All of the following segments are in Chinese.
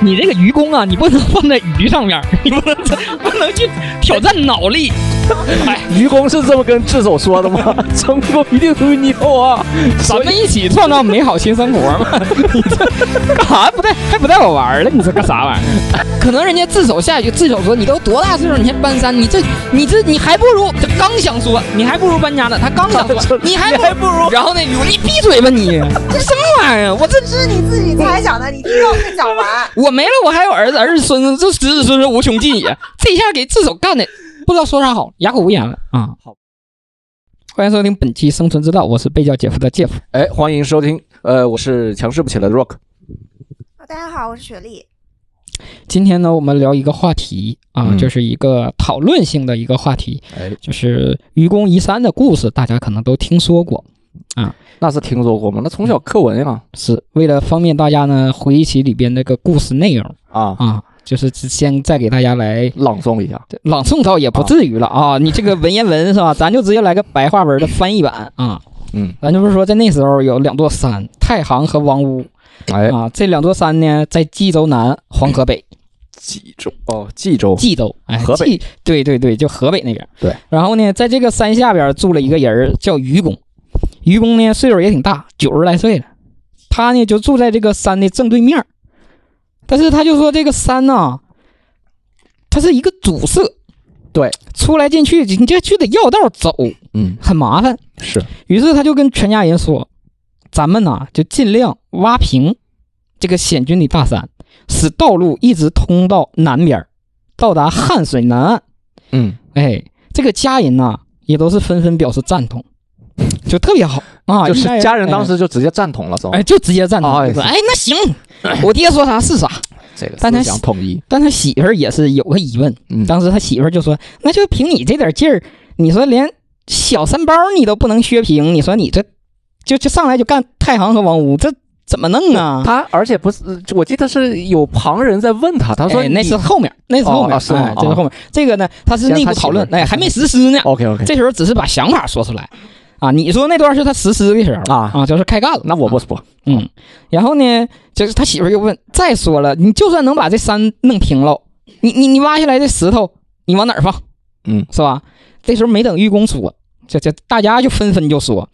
你这个愚公啊，你不能放在鱼上面，你不能不能去挑战脑力。哎，愚公是这么跟智叟说的吗？成功一定属于你我啊！咱们一起创造美好新生活嘛！你这干啥不带还不带我玩了？你这干啥玩意儿？可能人家自首下一句，自首说你都多大岁数，你还搬山，你这你这你还不如他刚想说，你还不如搬家呢。他刚想说，你还不如，然后那女，你闭嘴吧你！这什么玩意儿？我这是你自己猜想的，你听到没讲完？我没了，我还有儿子、儿子、孙子，这子子孙孙无穷尽也。这一下给自首干的，不知道说啥好，哑口无言了啊！好，欢迎收听本期《生存之道》，我是被叫姐夫的姐夫。哎，欢迎收听，呃，我是强势不起来的 Rock。大家好，我是雪莉。今天呢，我们聊一个话题啊，嗯就是一个讨论性的一个话题，哎，就是愚公移山的故事，大家可能都听说过啊。那是听说过吗？那从小课文呀，是为了方便大家呢回忆起里边那个故事内容啊，啊，就是先再给大家来朗诵一下。朗诵，倒也不至于了啊。你这个文言文是吧？咱就直接来个白话文的翻译版啊。嗯，咱就是说，在那时候有两座山，太行和王屋哎，啊。这两座山呢，在冀州南，黄河北。冀州哦，冀州冀州，哎，河北冀，对对对，就河北那边。对。然后呢，在这个山下边住了一个人，叫愚公。愚公呢，岁数也挺大，九十来岁了。他呢，就住在这个山的正对面但是他就说，这个山呐，它是一个阻塞，对，出来进去，你这就得绕道走，嗯，很麻烦。是，于是他就跟全家人说：“咱们呐，就尽量挖平这个险峻的大山，使道路一直通到南边儿，到达汉水南岸。”嗯，哎，这个家人呐，也都是纷纷表示赞同，就特别好啊。就是家人当哎时就直接赞同了，是吧？哎，就直接赞同，哎说哎，那行，我爹说啥是啥。这个但他想统一，但他媳妇儿也是有个疑问，嗯，当时他媳妇儿就说：“那就凭你这点劲儿，你说连小三包你都不能削平，你说你这就就上来就干太行和王屋，这怎么弄啊？”他而且不是，我记得是有旁人在问他，他说哎那是后面，那是后面，哦是哎，这是后面。这个呢，他是内部讨论，哎，还没实施呢。OK OK，这时候只是把想法说出来啊。你说那段是他实施的时候啊啊，就是开干了。那我不说，嗯，然后呢，就是他媳妇儿又问，再说了，你就算能把这山弄平了，你你你挖下来的石头，你往哪儿放？嗯，是吧？这时候没等愚公说，这这大家就纷纷就说，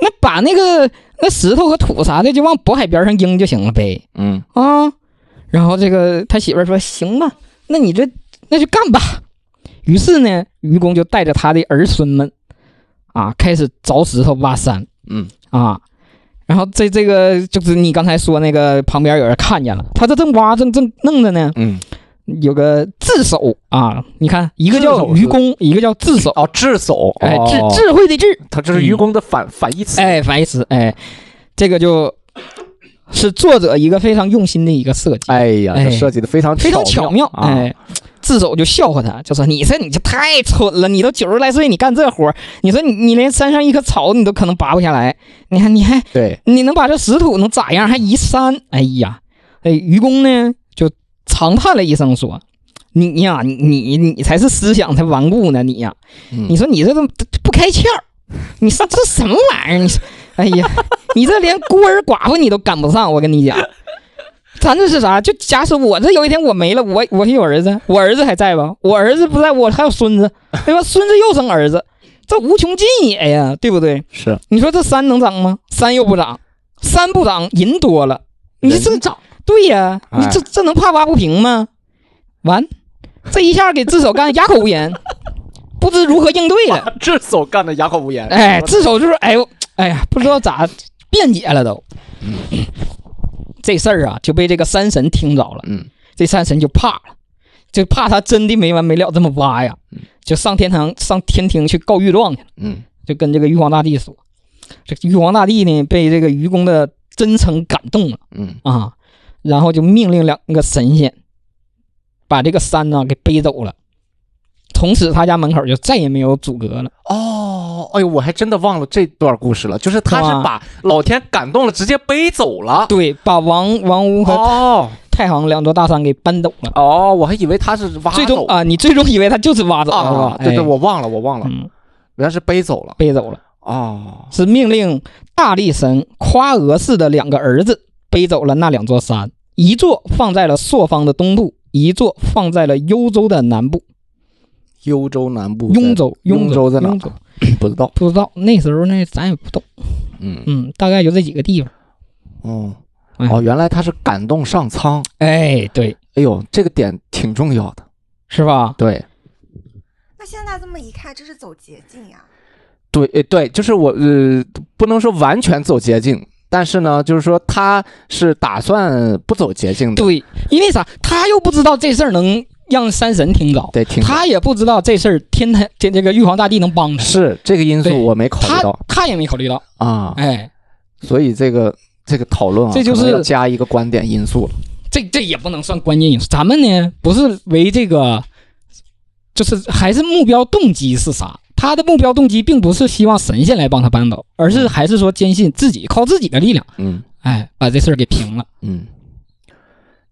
那把那个那石头和土啥的就往渤海边上扔就行了呗。嗯，啊，然后这个他媳妇儿说，行吧，那你这那就干吧。于是呢，愚公就带着他的儿孙们啊，开始凿石头挖山。嗯啊，然后这这个就是你刚才说那个旁边有人看见了，他这正挖正正弄着呢，嗯，有个智叟啊，你看一个叫愚公，一个叫智叟，哦，智叟，哎，智哦。智慧的智，他这是愚公的反反义词，哎，反义词，哎，这个就是作者一个非常用心的一个设计，哎呀，设计的非常非常巧妙，啊，哎。智叟就笑话他，就说：“你这你这太蠢了，你都九十来岁，你干这活儿你说你你连山上一棵草你都可能拔不下来，你看你还对，你能把这石土能咋样？还移山？哎呀，哎，愚公呢就长叹了一声说：“你呀，你你你才是思想才顽固呢，你呀，嗯你说你这都不开窍，你说这什么玩意儿？你说，哎呀，你这连孤儿寡妇你都赶不上，我跟你讲。”咱这是啥？就假使我这有一天我没了，我我有儿子，我儿子还在吧？我儿子不在，我还有孙子，对吧？孙子又生儿子，这无穷尽也呀，对不对？是你说这山能长吗？山又不长，山不长，人多了，你这人长，对呀、哎你这这能怕挖不平吗？完，这一下给智首干哑口无言，不知如何应对了。智首干的哑口无言，哎，智首就是哎呦，哎呀，不知道咋辩解了都。这事儿啊，就被这个山神听着了，嗯这山神就怕了，就怕他真的没完没了这么挖呀，就上天堂上天庭去告御状去了，嗯就跟这个玉皇大帝说，这玉皇大帝呢被这个愚公的真诚感动了嗯啊，然后就命令两个神仙把这个山呢给背走了，从此他家门口就再也没有阻隔了。哦，哎呦，我还真的忘了这段故事了，就是他是把老天感动了，直接背走了。对，把王王屋和哦太行两座大山给搬走了。哦，我还以为他是挖走最终啊，你最终以为他就是挖走了，是啊吧？，对对，哎我忘了，我忘了，嗯，原来是背走了。背走了，哦，是命令大力神夸娥氏的两个儿子背走了那两座山，一座放在了朔方的东部，一座放在了幽州的南部。幽州南部，雍州，雍州在哪雍州不知道。不知道那时候呢，咱也不懂。嗯，嗯，大概就这几个地方。哦哎哦，原来他是感动上苍。哎，对，哎呦，这个点挺重要的。是吧？对那现在这么一看，这是走捷径呀。对，呃对，就是我呃，不能说完全走捷径，但是呢，就是说他是打算不走捷径的。对，因为啥？他又不知道这事儿能让山神听着，对，挺他也不知道这事儿天台这这个玉皇大帝能帮他，是这个因素我没考虑到他也没考虑到。啊，哎，所以这个这个讨论啊，这就是加一个观点因素了。这这也不能算关键因素。咱们呢，不是为这个，就是还是目标动机是啥？他的目标动机并不是希望神仙来帮他扳倒，而是还是说坚信自己靠自己的力量，嗯。哎，把这事儿给平了。嗯，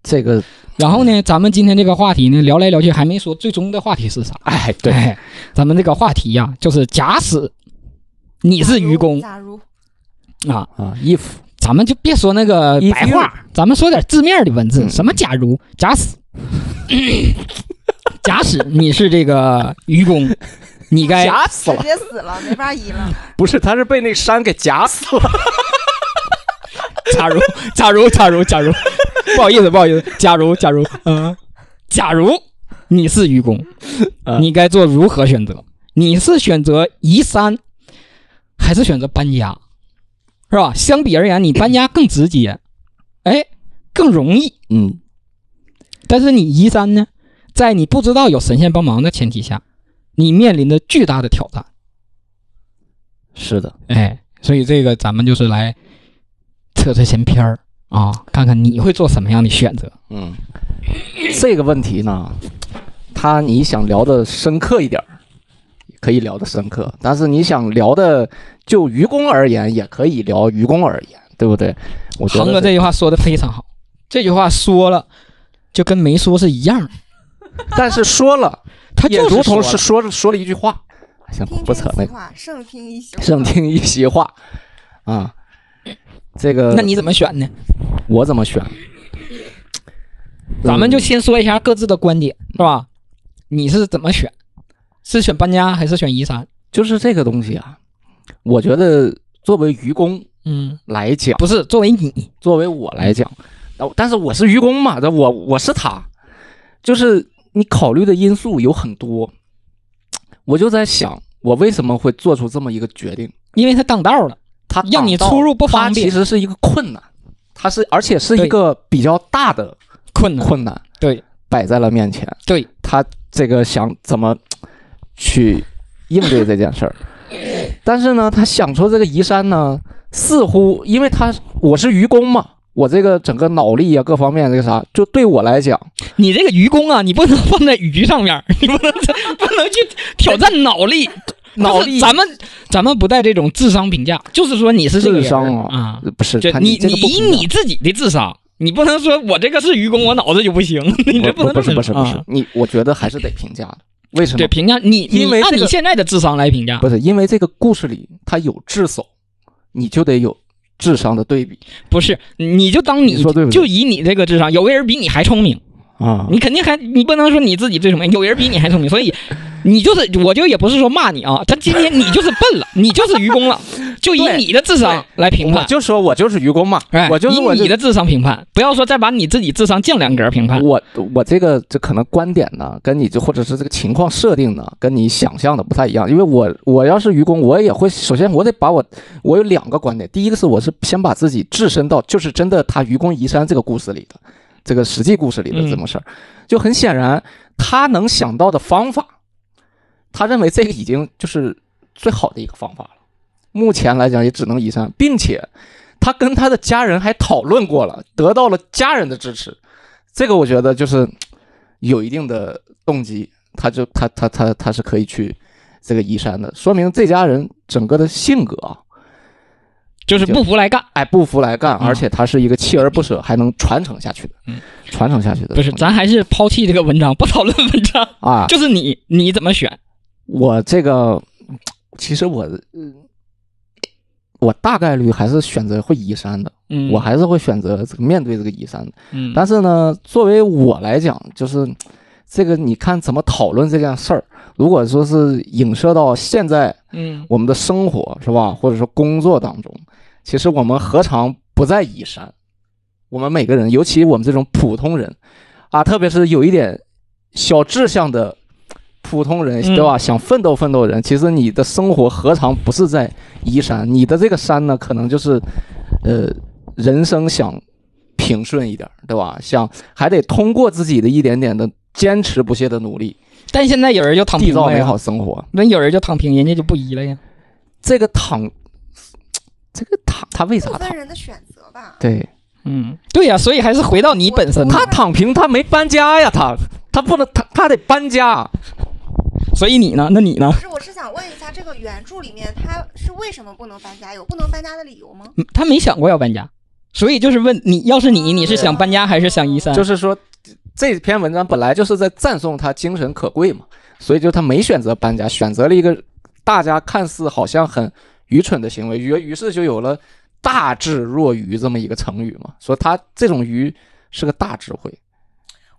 这个然后呢，咱们今天这个话题呢，聊来聊去还没说最终的话题是啥。哎，对，哎，咱们这个话题呀、就是假使你是愚公假如。啊，啊，if。咱们就别说那个白话，咱们说点字面的文字。嗯。什么假如、假使，假使你是这个愚公，你该夹死了，直接死了，没法移了。不是，他是被那个山给夹死了。假如假如假如假如，不好意思不好意思，假如假如嗯、假如你是愚公，嗯你该做如何选择？你是选择移山，还是选择搬家？是吧？相比而言，你搬家更直接，哎，更容易。嗯，但是你移山呢，在你不知道有神仙帮忙的前提下，你面临着巨大的挑战。是的，哎，所以这个咱们就是来测测闲篇儿啊，看看你会做什么样的选择。嗯，这个问题呢，他你想聊的深刻一点儿，可以聊的深刻，但是你想聊的就愚公而言，也可以聊愚公而言，对不对？我觉得恒哥这句话说的非常好，这句话说了就跟没说是一样的，但是说了，他也如同是说了说了一句话，行，听不扯那个，胜听一席话。胜听一席话啊。这个那你怎么选呢？我怎么选？咱们就嗯先说一下各自的观点，是吧？你是怎么选？是选搬家还是选移山？就是这个东西啊，我觉得作为愚公嗯，来讲，不是，作为你，作为我来讲，哦但是我是愚公嘛，这我我是他，就是你考虑的因素有很多，我就在想，我为什么会做出这么一个决定？因为他挡道了，他让你出入不方便其实是一个困难，它是而且是一个比较大的困难。困难对摆在了面前，对，他这个想怎么去应对这件事儿，但是呢，他想出这个移山呢，似乎因为他我是愚公嘛，我这个整个脑力啊各方面这个啥，就对我来讲，你这个愚公啊，你不能放在鱼上面，你不能不能去挑战脑力。脑力就是咱们咱们不带这种智商评价，就是说你是这个智商啊啊，不是你这个你以你自己的智商，你不能说我这个是愚公，我脑子就不行，你这不能不是不是不是啊，你我觉得还是得评价的，为什么对？评价你，因为这个你现在的智商来评价，不是因为这个故事里他有智叟，你就得有智商的对比。不是，你就当你说对不对？就以你这个智商，有个人比你还聪明，啊。你肯定还你不能说你自己最聪明，有人比你还聪明，所以你就是我就也不是说骂你啊，他今天你就是笨了，你就是愚公了，就以你的智商来评判。我就说我就是愚公嘛，哎，我就以你的智商评判，不要说再把你自己智商降两格评判。我我这个这可能观点呢，跟你就或者是这个情况设定呢，跟你想象的不太一样。因为我我要是愚公，我也会首先我得把我我有两个观点，第一个是我是先把自己置身到就是真的他愚公移山这个故事里的这个实际故事里的这么事儿，就很显然他能想到的方法，他认为这个已经就是最好的一个方法了。目前来讲也只能移山，并且他跟他的家人还讨论过了，得到了家人的支持。这个我觉得就是有一定的动机，他就他他他他是可以去这个移山的，说明这家人整个的性格啊，就是不服来干。哎不服来干，嗯而且他是一个锲而不舍，还能传承下去的，嗯传承下去的。不是，咱还是抛弃这个文章，不讨论文章，啊，就是你你怎么选？我这个其实我嗯，我大概率还是选择会移山的，嗯，我还是会选择这个面对这个移山的。嗯，但是呢，作为我来讲，就是这个你看怎么讨论这件事儿。如果说是影射到现在嗯我们的生活是吧，或者说工作当中，其实我们何尝不在移山？我们每个人，尤其我们这种普通人啊，特别是有一点小志向的普通人，嗯对吧？想奋斗奋斗的人，其实你的生活何尝不是在移山？你的这个山呢，可能就是呃，人生想平顺一点，对吧？想还得通过自己的一点点的坚持不懈的努力，但现在有人就躺缔造美平了呀，好生活。那有人就躺平，人家就不移了呀。这个躺，这个躺，他为啥躺部分？人的选择吧。对嗯，对呀，所以还是回到你本身。他躺平，他没搬家呀，他他不能，他他得搬家。所以你呢？那你呢不？是，我是想问一下，这个原著里面他是为什么不能搬家？有不能搬家的理由吗？嗯他没想过要搬家，所以就是问你，要是你，你是想搬家还是想移山？就是说，这篇文章本来就是在赞颂他精神可贵嘛，所以就他没选择搬家，选择了一个大家看似好像很愚蠢的行为，于于是就有了“大智若愚”这么一个成语嘛，说他这种愚是个大智慧。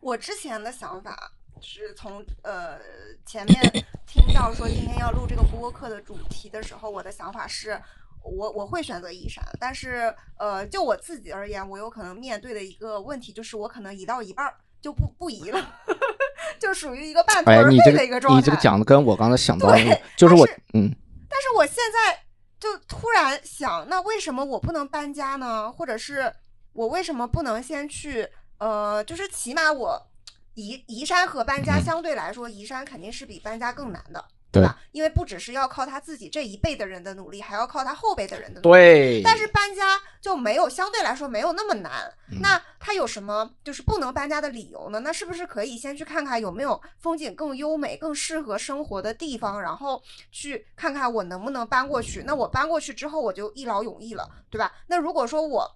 我之前的想法是从呃前面听到说今天要录这个播客的主题的时候，我的想法是。我我会选择移山，但是呃，就我自己而言，我有可能面对的一个问题就是，我可能移到一半儿就不不移了，就属于一个半途哎，而废你这个的一个状态。你这个讲的跟我刚才想到的那个，就是我是嗯，但是我现在就突然想，那为什么我不能搬家呢？或者是我为什么不能先去呃，就是起码我移移山和搬家嗯相对来说，移山肯定是比搬家更难的，对吧？因为不只是要靠他自己这一辈的人的努力，还要靠他后辈的人的努力。对，但是搬家就没有相对来说没有那么难。嗯那他有什么就是不能搬家的理由呢？那是不是可以先去看看有没有风景更优美、更适合生活的地方，然后去看看我能不能搬过去？那我搬过去之后，我就一劳永逸了，对吧？那如果说我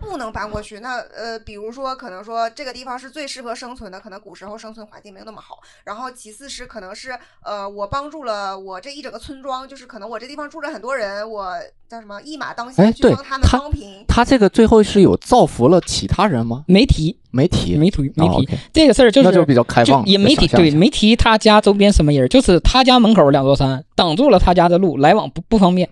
不能搬过去，那呃，比如说可能说这个地方是最适合生存的，可能古时候生存环境没有那么好。然后其次是可能是呃，我帮助了我这一整个村庄，就是可能我这地方住着很多人，我叫什么一马当哎先去帮他们他帮平。他这个最后是有造福了其他人吗？没提，没提，没提，没哦提、这个事儿，就是那就比较开放，也没提，对，没提他家周边什么人，就是他家门口两座山挡住了他家的路，来往不不方便。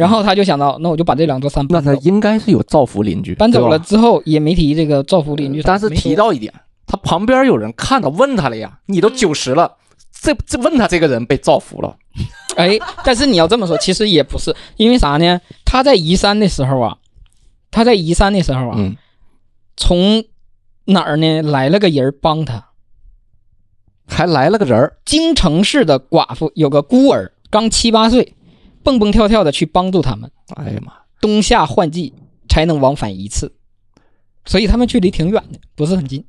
然后他就想到，那我就把这两座山搬走。他应该是有造福邻居，搬走了之后也没提这个造福邻居，但是提到一点，他旁边有人看到问他了呀，你都嗯九十了，这这问他这个人被造福了，哎，但是你要这么说，其实也不是，因为啥呢？他在移山的时候啊，他在移山的时候啊，嗯，从哪儿呢来了个人帮他。还来了个人儿，京城市的寡妇有个孤儿，刚七八岁，蹦蹦跳跳的去帮助他们，哎呀妈，冬夏换季才能往返一次，所以他们距离挺远的，不是很近。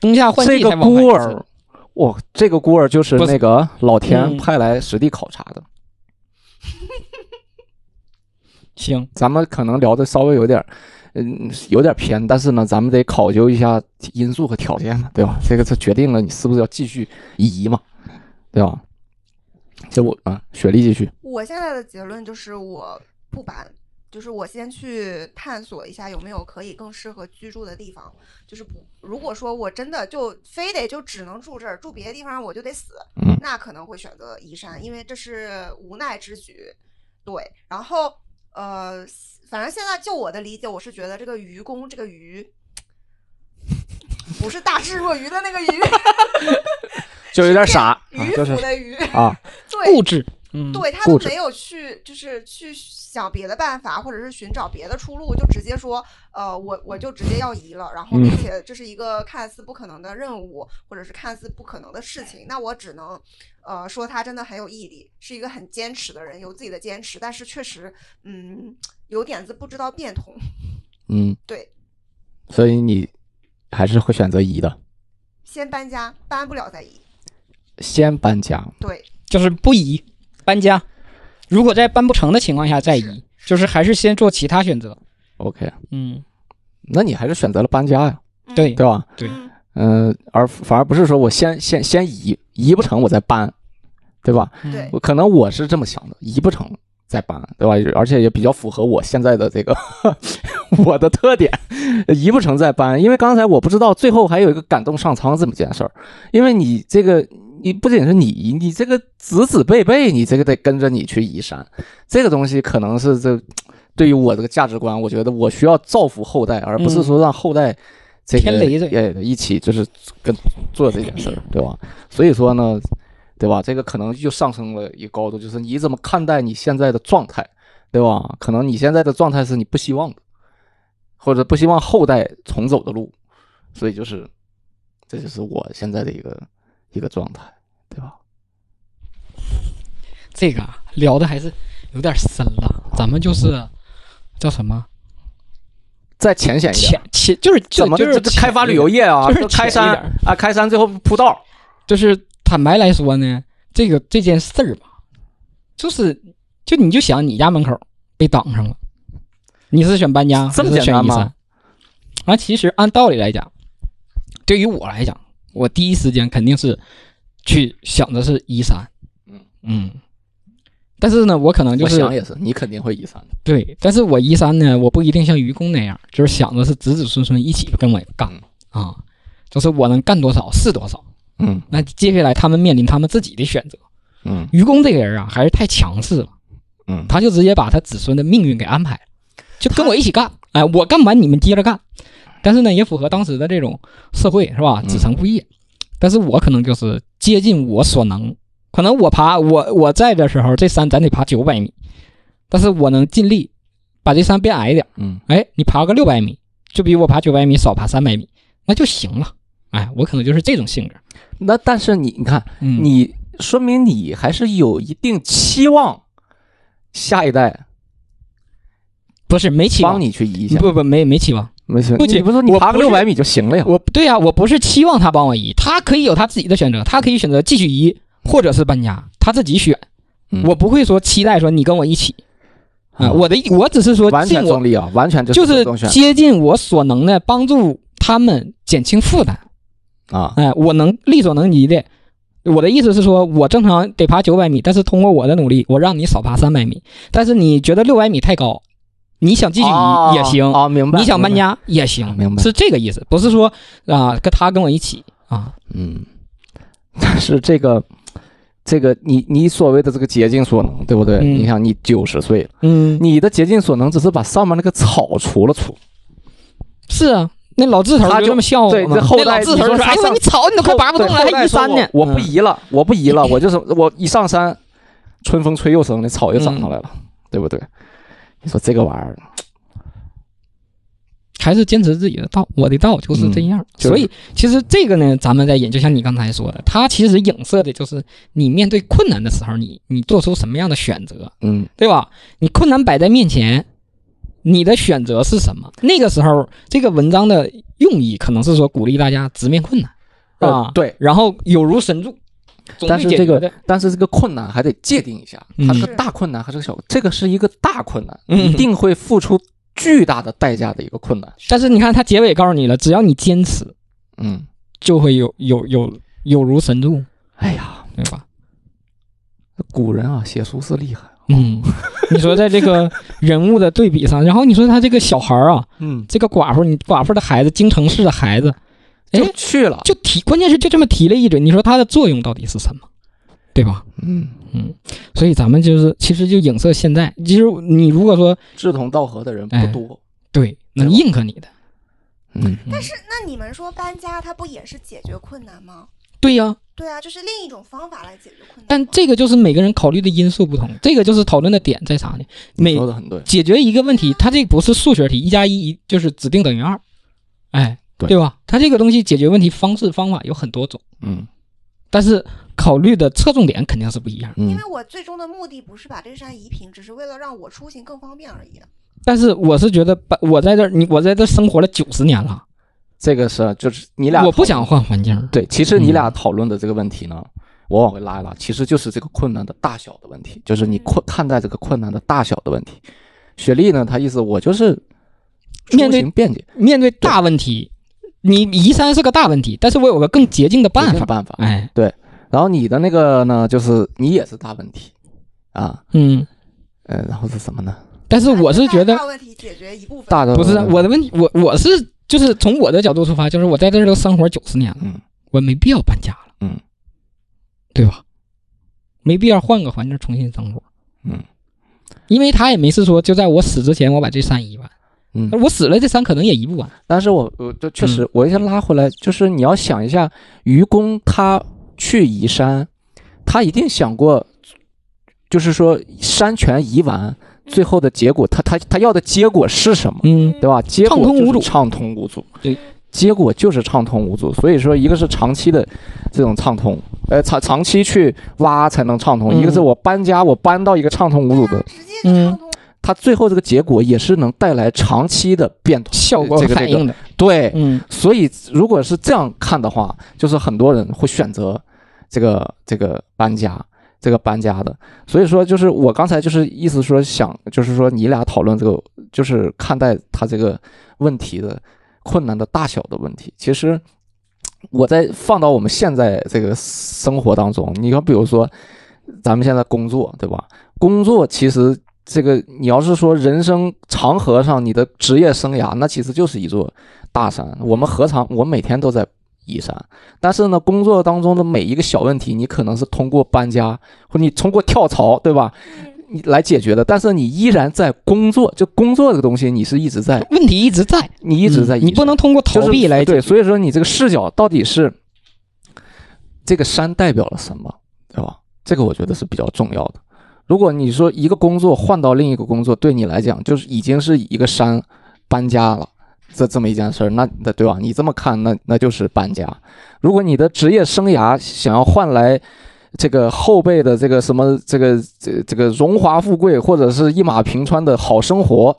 冬夏换这个季才往返孤一次。儿，哇，这个孤儿就是那个老天嗯派来实地考察的。行，咱们可能聊的稍微有点儿，嗯，有点偏，但是呢，咱们得考究一下因素和条件嘛，对吧？这个是决定了你是不是要继续移嘛，对吧？这我啊，雪莉继续，我现在的结论就是我不搬，就是我先去探索一下有没有可以更适合居住的地方。就是不，如果说我真的就非得就只能住这儿，住别的地方我就得死，嗯那可能会选择移山，因为这是无奈之举。对，然后呃，反正现在就我的理解，我是觉得这个愚公这个愚，不是大智若愚的那个愚，就有点傻啊，迂就是腐的愚，啊，对固执，嗯，对他固执们没有去就是去想别的办法，或者是寻找别的出路，就直接说，呃，我我就直接要移了，然后并嗯。且这是一个看似不可能的任务，或者是看似不可能的事情，那我只能，呃，说他真的很有毅力，是一个很坚持的人，有自己的坚持，但是确实，嗯，有点子不知道变通，嗯，对，所以你还是会选择移的，先搬家，搬不了再移，先搬家。对，就是不移搬家，如果在搬不成的情况下再移，就是还是先做其他选择。OK，嗯，那你还是选择了搬家呀，嗯。对。对吧？对。嗯。嗯、而反而不是说我先先先移，移不成我再搬，对吧？对。我可能我是这么想的，移不成再搬，对吧？而且也比较符合我现在的这个 我的特点，移不成再搬。因为刚才我不知道最后还有一个感动上苍这么件事儿，因为你这个你不仅是你，你这个子子辈辈，你这个得跟着你去移山，这个东西可能是这对于我这个价值观，我觉得我需要造福后代，而不是说让后代。这个也一起就是跟做这件事儿，对吧？所以说呢，对吧？这个可能就上升了一个高度，就是你怎么看待你现在的状态，对吧？可能你现在的状态是你不希望的，或者不希望后代重走的路，所以就是，这就是我现在的一个一个状态，对吧？这个啊聊的还是有点深了，咱们就是叫什么再浅显一点浅，浅，就是怎么就是开发旅游业，啊？就是开山啊，开山最后铺道，就是坦白来说呢，这个这件事儿吧，就是就你就想你家门口被挡上了，你是选搬家这么还是简单吗选移山？啊，其实按道理来讲，对于我来讲，我第一时间肯定是去想的是移山。嗯嗯，但是呢，我可能就是我想也是，你肯定会移山的。对，但是我移山呢，我不一定像愚公那样，就是想的是子子孙孙一起跟我干啊，就是我能干多少是多少。嗯那接下来他们面临他们自己的选择。嗯愚公这个人啊，还是太强势了，嗯，他就直接把他子孙的命运给安排了，就跟我一起干，哎，我干完你们接着干。但是呢，也符合当时的这种社会，是吧？嗯子承父业。但是我可能就是接近我所能，可能我爬我我在的时候，这山咱得爬九百米，但是我能尽力把这山变矮一点。嗯哎，你爬个六百米，就比我爬九百米少爬三百米，那就行了。哎，我可能就是这种性格。那但是你你看，嗯，你说明你还是有一定期望，下一代不是没期望，帮你去移一下。不不没没期望。没事，不仅你不是说你爬个六百米就行了呀？我对呀、我不是期望他帮我移，他可以有他自己的选择，他可以选择继续移，或者是搬家，他自己选。嗯我不会说期待说你跟我一起啊、嗯我的我只是说完尽我全中立啊，完全就是接近我所能的帮助他们减轻负担。啊，哎，我能力所能及的。我的意思是说，我正常得爬九百米，但是通过我的努力，我让你少爬三百米。但是你觉得六百米太高，你想继续哦移也行，啊，明白。你想搬，家也行，明白是这个意思，不是说啊跟他跟我一起啊，嗯，但是这个这个你你所谓的这个竭尽所能，对不对？嗯你想你九十岁了，嗯，你的竭尽所能只是把上面那个草除了除，是啊，那老字头他这么笑我嘛对这后代那老字头就说：“哎呦，你草你都快拔不动了，还移山呢我？”不嗯移了，我不移了，我就是 我一上山，春风吹又生，那草又长上来了，对不对？你说这个玩意儿，还是坚持自己的道，我的道就是这样。就是所以其实这个呢，咱们在演，就像你刚才说的，它其实影射的就是你面对困难的时候，你你做出什么样的选择，嗯对吧？你困难摆在面前，你的选择是什么？那个时候，这个文章的用意可能是说鼓励大家直面困难呃啊，对，然后有如神助，总但是这个。但是这个困难还得界定一下，嗯它是个大困难还是个小？这个是一个大困难，嗯一定会付出巨大的代价的一个困难。但是你看，他结尾告诉你了，只要你坚持，嗯，就会有有有有如神助，哎呀，对吧？古人啊，写书是厉害。嗯，你说在这个人物的对比上，然后你说他这个小孩儿啊，嗯，这个寡妇，你寡妇的孩子，京城市的孩子，哎就，去了。就提，关键是就这么提了一嘴，你说它的作用到底是什么？对吧？嗯，嗯，所以咱们就是其实就影射现在，其实你如果说志同道合的人哎不多。对能认可你的，嗯，但是那你们说搬家它不也是解决困难吗？对呀、对啊，就是另一种方法来解决困难。但这个就是每个人考虑的因素不同，这个就是讨论的点在啥呢？每说的很对。解决一个问题，它这不是数学题，一加一就是指定等于二，哎，对吧？它这个东西解决问题方式方法有很多种，嗯但是考虑的侧重点肯定是不一样。嗯因为我最终的目的不是把这山移平，只是为了让我出行更方便而已。但是我是觉得，把我在这儿，你我在这儿生活了九十年了，这个是就是你俩我不想换环境。对，其实你嗯俩讨论的这个问题呢，我往回拉一拉，其实就是这个困难的大小的问题，就是你困看待这个困难的大小的问题。雪莉呢，她意思我就是面对行便捷，面对大问题，你移山是个大问题，但是我有个更捷径的办法。办法。哎，对然后你的那个呢，就是你也是大问题啊，嗯，呃，然后是什么呢？但是我是觉得大问题解决一部分，大的不是我的问题，我我是就是从我的角度出发，就是我在这儿都生活九十年了，嗯我没必要搬家了，嗯，对吧？没必要换个环境重新生活，嗯因为他也没是说就在我死之前我把这山移完，嗯。我死了这山可能也移不完。但是我我就确实嗯，我先拉回来，就是你要想一下，愚公他去移山，他一定想过，就是说山全移完，最后的结果，他他他要的结果是什么，嗯，对吧？结果畅通无阻就是畅通无阻，对，结果就是畅通无阻。所以说，一个是长期的这种畅通，呃，长长期去挖才能畅通；嗯一个是我搬家，我搬到一个畅通无阻的，直接畅通。它最后这个结果也是能带来长期的变通效果反应的，对，嗯所以如果是这样看的话，就是很多人会选择这个这个搬家，这个搬家的。所以说，就是我刚才就是意思说想，就是说你俩讨论这个，就是看待他这个问题的困难的大小的问题。其实我在放到我们现在这个生活当中，你看，比如说咱们现在工作，对吧？工作其实。这个你要是说人生长河上你的职业生涯，那其实就是一座大山。我们何尝我每天都在移山？但是呢，工作当中的每一个小问题，你可能是通过搬家或你通过跳槽，对吧？你来解决的。但是你依然在工作，就工作这个东西，你是一直在，问题一直在，你一直在、嗯你不能通过逃就是对，避来解决所以说你这个视角到底是这个山代表了什么，对吧？这个我觉得是比较重要的。如果你说一个工作换到另一个工作，对你来讲就是已经是一个山搬家了，这这么一件事儿，那那对吧？你这么看，那那就是搬家。如果你的职业生涯想要换来这个后辈的这个什么这个这这个荣华富贵，或者是一马平川的好生活，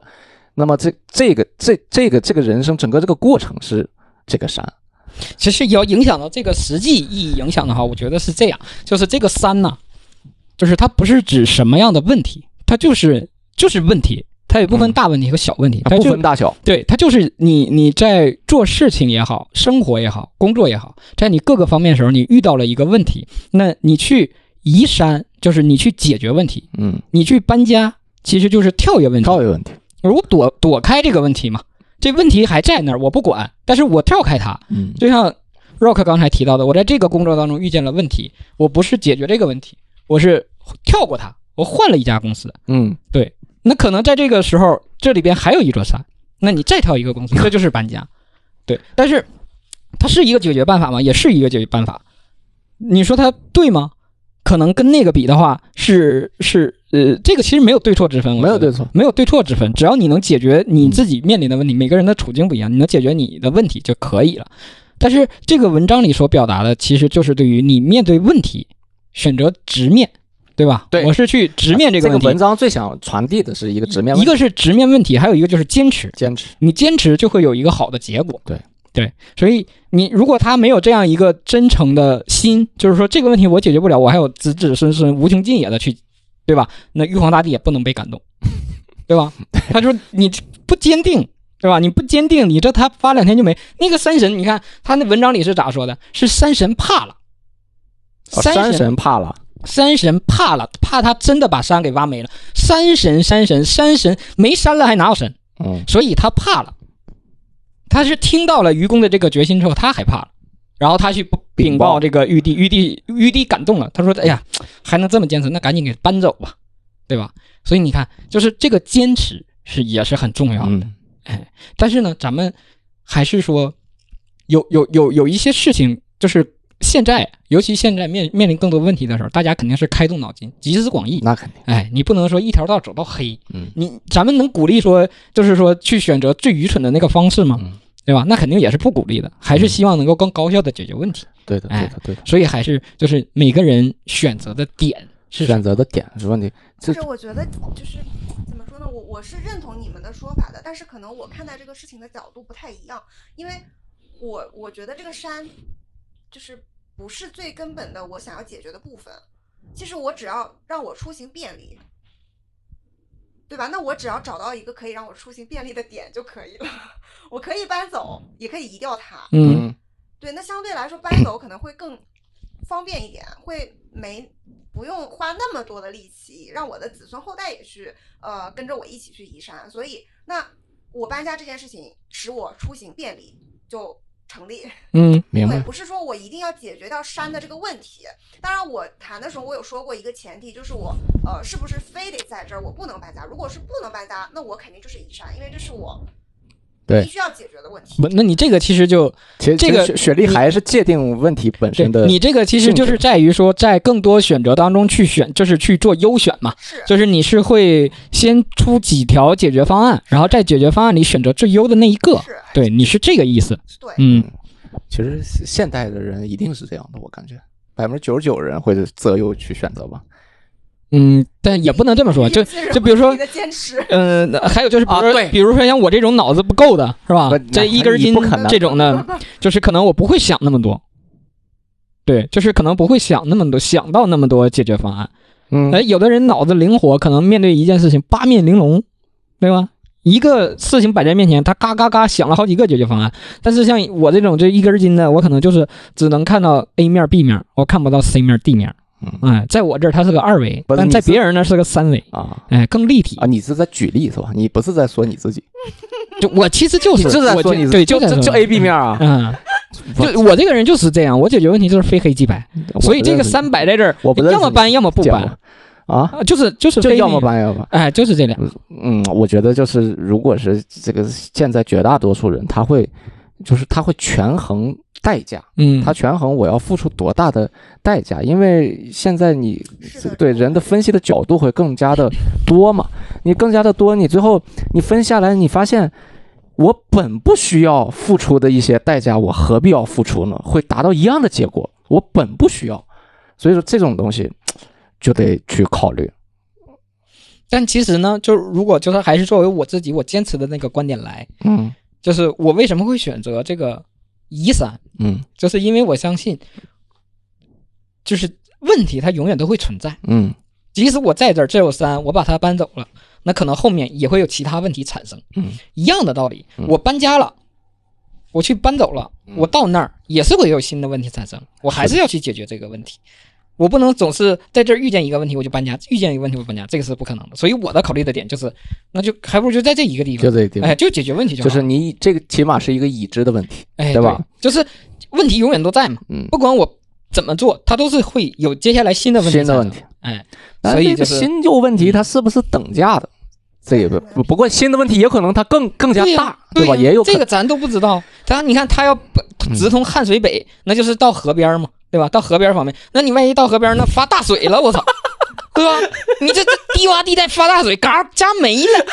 那么这这个这这个这个人生整个这个过程是这个山。其实要影响到这个实际意义影响的话，我觉得是这样，就是这个山呐，就是它不是指什么样的问题，它就是就是问题，它也不分嗯大问题和小问题，它不就分大小，对，它就是你你在做事情也好，生活也好，工作也好，在你各个方面的时候，你遇到了一个问题，那你去移山，就是你去解决问题；嗯，你去搬家，其实就是跳跃问题。跳跃问题，我躲躲开这个问题嘛，这问题还在那儿，我不管，但是我跳开它。嗯就像 Rock 刚才提到的，我在这个工作当中遇见了问题，我不是解决这个问题，我是跳过它，我换了一家公司。嗯，对那可能在这个时候，这里边还有一座山，那你再跳一个公司，这就是搬家。对，但是它是一个解决办法吗？也是一个解决办法。你说它对吗？可能跟那个比的话，是是呃，这个其实没有对错之分，没有对错，没有对错之分，只要你能解决你自己面临的问题，每个人的处境不一样，你能解决你的问题就可以了。但是这个文章里所表达的，其实就是对于你面对问题选择直面，对吧？对我是去直面这个问题。这个文章最想传递的是一个直面问题，一个是直面问题，还有一个就是坚持。坚持，你坚持就会有一个好的结果。对对，所以你如果他没有这样一个真诚的心，就是说这个问题我解决不了，我还有子子孙孙无穷尽也的去，对吧？那玉皇大帝也不能被感动，对吧？他说你不坚定。对吧？你不坚定，你这他发两天就没。那个山神，你看他那文章里是咋说的？是山神怕了，哦山神怕了，山神怕了，怕他真的把山给挖没了。山神，山神，山神没山了还哪有神？嗯所以他怕了。他是听到了愚公的这个决心之后，他害怕了，然后他去禀报这个玉帝，玉帝玉帝感动了，他说：“哎呀，还能这么坚持，那赶紧给搬走吧，对吧？”所以你看，就是这个坚持是也是很重要的。嗯哎，但是呢，咱们还是说，有有有有一些事情，就是现在，尤其现在面面临更多问题的时候，大家肯定是开动脑筋，集思广益。那肯定，哎，你不能说一条道走到黑。嗯你咱们能鼓励说，就是说去选择最愚蠢的那个方式吗？嗯对吧？那肯定也是不鼓励的，还是希望能够更高效的解决问题。对的，对哎的，对的。所以还是就是每个人选择的点是选择的点是问题，就是我觉得就是怎么说呢，我我是认同你们的说法的，但是可能我看待这个事情的角度不太一样，因为我我觉得这个山就是不是最根本的我想要解决的部分。其实我只要让我出行便利，对吧？那我只要找到一个可以让我出行便利的点就可以了。我可以搬走，也可以移掉它。嗯嗯对，那相对来说搬走可能会更方便一点，会没不用花那么多的力气，让我的子孙后代也去呃跟着我一起去移山。所以，那我搬家这件事情使我出行便利就成立。嗯对，明白。不是说我一定要解决掉山的这个问题。当然，我谈的时候我有说过一个前提，就是我呃是不是非得在这儿，我不能搬家。如果是不能搬家，那我肯定就是移山，因为这是我对必须要解决的问题。不，那你这个其实就其实这个雪莉还是界定问题本身的，你这个其实就是在于说，在更多选择当中去选，就是去做优选嘛。是，就是你是会先出几条解决方案，然后在解决方案里选择最优的那一个。是，对，你是这个意思。对，嗯，其实现代的人一定是这样的，我感觉百分之九十九人会择优去选择吧。嗯，但也不能这么说，就就比如说。嗯、还有就是比如说，啊对比如说像我这种脑子不够的，是吧？这一根筋这种的，就是可能我不会想那么多。对，就是可能不会想那么多，想到那么多解决方案。嗯哎，有的人脑子灵活，可能面对一件事情八面玲珑，对吧？一个事情摆在面前，他嘎嘎嘎想了好几个解决方案。但是像我这种这一根筋的，我可能就是只能看到 A 面、B 面，我看不到 C 面、D 面。嗯。哎，在我这儿它是个二维，但在别人那是个三维，啊。哎，更立体。啊，。你是在举例是吧？你不是在说你自己，就我其实就是 在说你自己。对，就就就 A B 面啊。嗯，就我这个人就是这样，我解决问题就是非黑即白，所以这个三摆在这儿我不，要么搬要么不搬。啊，啊，就是就是就要么搬要么。搬。哎，就是这两。个，嗯，我觉得就是，如果是这个现在绝大多数人，他会就是他会权衡代价，嗯，他权衡我要付出多大的代价，因为现在你对人的分析的角度会更加的多嘛，你更加的多，你最后你分下来，你发现我本不需要付出的一些代价，我何必要付出呢？会达到一样的结果，我本不需要，所以说这种东西就得去考虑。但其实呢，就如果就是还是作为我自己我坚持的那个观点来，嗯就是我为什么会选择这个移山，嗯就是因为我相信，就是问题它永远都会存在，嗯即使我在这儿这有山，我把它搬走了，那可能后面也会有其他问题产生。嗯，一样的道理，嗯我搬家了，我去搬走了，我到那儿也是会有新的问题产生，我还是要去解决这个问题。我不能总是在这儿遇见一个问题我就搬家，遇见一个问题我就搬家，这个是不可能的。所以我的考虑的点就是，那就还不如就在这一个地方，就这个地方哎，就解决问题就好。就是你这个起码是一个已知的问题。哎，对吧？就是问题永远都在嘛，嗯，不管我怎么做，它都是会有接下来新的问题。新的问题。哎，所以就是新旧问题它是不是等价的？这个不不过新的问题也可能它更更加大，吧？对吧也有可这个咱都不知道。他你看他要直通汉水北，那就是到河边嘛，对吧？到河边方便，那你万一到河边那发大水了，我操，对吧？你这这低洼地带发大水，嘎家没了，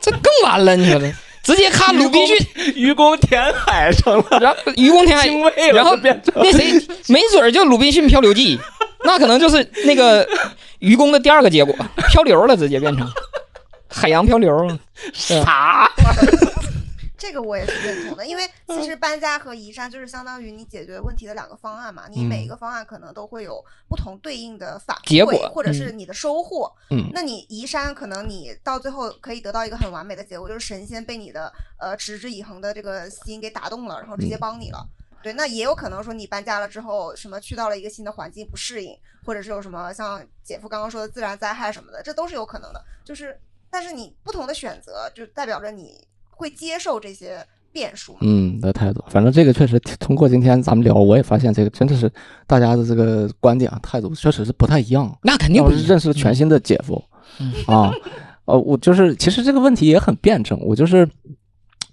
这更完了，你说这直接看鲁滨逊，愚公填海成了然后愚公填海，然后变成那谁没准儿就鲁滨逊漂流记，那可能就是那个愚公的第二个结果，漂流了，直接变成海洋漂流了。啥？这个我也是认同的，因为 其实搬家和移山就是相当于你解决问题的两个方案嘛，你每一个方案可能都会有不同对应的反结果馈，或者是你的收获。嗯那你移山，可能你到最后可以得到一个很完美的结果，就是神仙被你的呃持之以恒的这个心给打动了，然后直接帮你了。对，那也有可能说你搬家了之后，什么去到了一个新的环境不适应，或者是有什么像姐夫刚刚说的自然灾害什么的，这都是有可能的。就是，但是你不同的选择，就代表着你会接受这些变数。嗯的态度。反正这个确实通过今天咱们聊，我也发现这个真的是大家的这个观点啊态度确实是不太一样。那肯定不一样让我认识了全新的姐夫嗯啊，呃，我就是其实这个问题也很辩证，我就是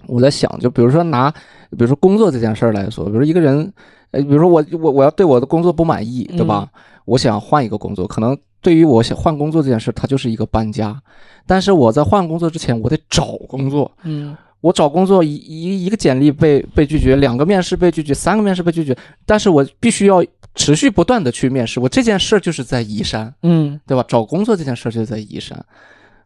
我在想，就比如说拿比如说工作这件事儿来说，比如一个人，呃，比如说我我我要对我的工作不满意，对吧？我想换一个工作，可能对于我想换工作这件事，它就是一个搬家。但是我在换工作之前，我得找工作。嗯我找工作一一一个简历被被拒绝，两个面试被拒绝，三个面试被拒绝，但是我必须要持续不断的去面试。我这件事儿就是在移山，嗯，对吧？找工作这件事儿就是在移山，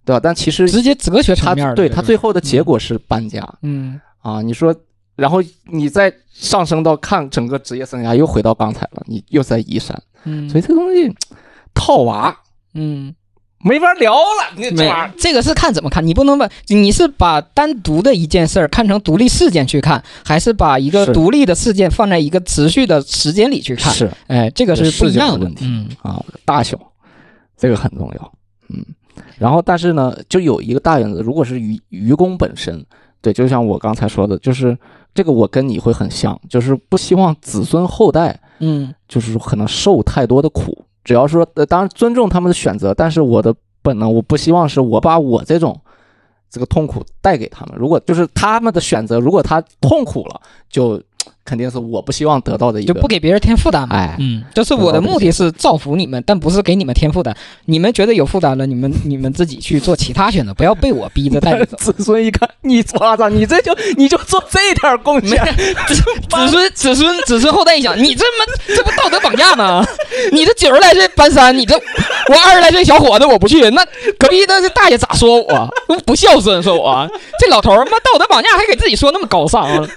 对吧？但其实直接哲学他层面对他最后的结果是搬家嗯啊。你说，然后你再上升到看整个职业生涯，又回到刚才了，你又在移山，嗯，所以这个东西套娃嗯。没法聊了。你这没玩意儿，这个是看怎么看，你不能把你是把单独的一件事儿看成独立事件去看，还是把一个独立的事件放在一个持续的时间里去看？是哎，这个是不一样的问题嗯啊，大小这个很重要。嗯，然后但是呢，就有一个大原则，如果是愚愚公本身，对，就像我刚才说的，就是这个我跟你会很像，就是不希望子孙后代嗯就是可能受太多的苦，只要说呃，当然尊重他们的选择，但是我的本能，我不希望是我把我这种这个痛苦带给他们。如果就是他们的选择，如果他痛苦了，就 肯定是我不希望得到的一个。就不给别人添负担嘛。哎，嗯，就是我的目的是造福你们，但不是给你们添负担。你们觉得有负担了，你们你们自己去做其他选择，不要被我逼着带着走。子孙一看，你抓着，你这就你就做这点贡献，子孙子孙子孙后代一想，你这么这不道德绑架吗？你这九十来岁搬山，你这我二十来岁小伙子我不去，那隔壁那这大爷咋说我？不孝顺，说我这老头儿妈道德绑架，还给自己说那么高尚啊？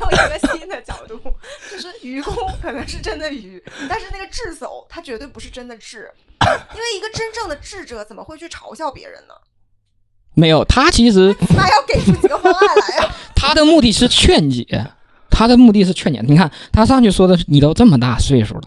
我还有一个新的角度，就是愚公可能是真的愚，但是那个智叟他绝对不是真的智，因为一个真正的智者怎么会去嘲笑别人呢？没有，他其实那要给出几个方案来呀。他的目的是劝解，他的目的是劝解。你看他上去说的是，你都这么大岁数了。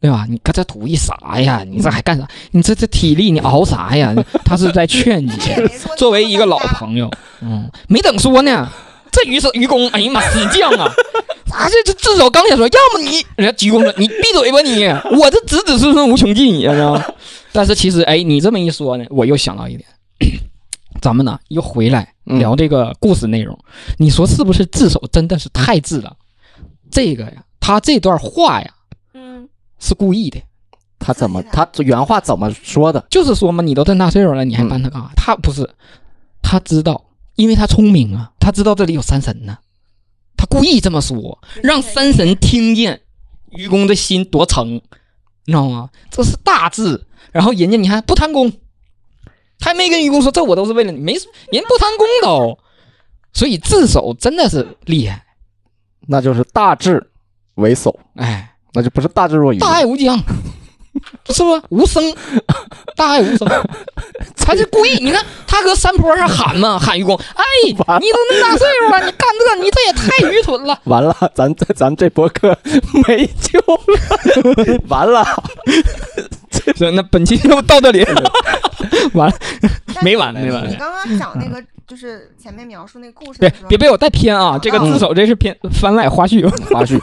对吧？你搁这图一啥呀？你这还干啥？你这这体力你熬啥呀？他是在劝他解 作为一个老朋友，嗯，没等说呢，这愚是愚公，哎呀妈，死犟啊！啊，这这至少刚想说，要么你，人家鞠躬了，你闭嘴吧你，我这子子孙孙无穷尽，你知道吗？但是其实，哎，你这么一说呢，我又想到一点，咱们呢又回来嗯聊这个故事内容，你说是不是自首真的是太智了？这个呀，他这段话呀嗯，是故意的，他怎么他原话怎么说的？就是说嘛，你都这么大岁数了，你还搬他干啥？他不是，他知道，因为他聪明啊，他知道这里有山神呢，他故意这么说，让山神听见愚公的心多诚，你知道吗？这是大智。然后人家你看不贪功，他还没跟愚公说这我都是为了你，没人不贪功都，所以智叟真的是厉害，那就是大智为首，哎。那就不是大智若愚。大爱无疆，是不无声？大爱无声，他是故意。你看他搁山坡上喊嘛，喊愚公，哎，你都那么大岁数了，你干这，你这也太愚蠢了。完了，咱这咱这博客没救了，完了。行，那本期就到这里，完了，没完了没完你刚刚讲那个，就是前面描述那个故事别别被我带偏啊！这个嗯自首这是偏番外花絮，花絮，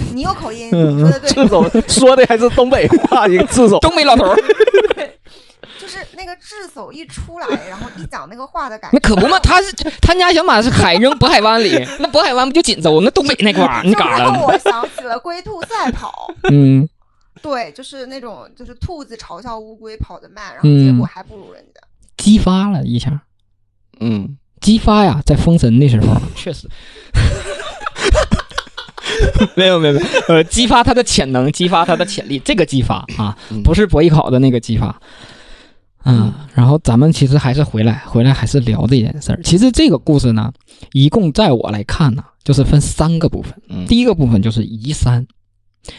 你有口音，嗯你说的对，智叟说的还是东北话，一个智叟。东北老头儿，就是那个智叟一出来，然后一讲那个话的感觉，那可不嘛，他是他家想把是海扔渤海湾里，那渤海湾不就锦州，那东北那块儿，你就嘎了？让我想起了龟兔赛跑。嗯，对，就是那种，就是兔子嘲笑乌龟跑得慢，然后结果还不如人家。激发了一下。嗯，激发呀，在封神的时候，确实，没有没有没有，呃，激发他的潜能，激发他的潜力，这个激发啊，嗯不是博艺考的那个激发。嗯，然后咱们其实还是回来，回来还是聊这件事儿。其实这个故事呢，一共在我来看呢，就是分三个部分。嗯第一个部分就是移山，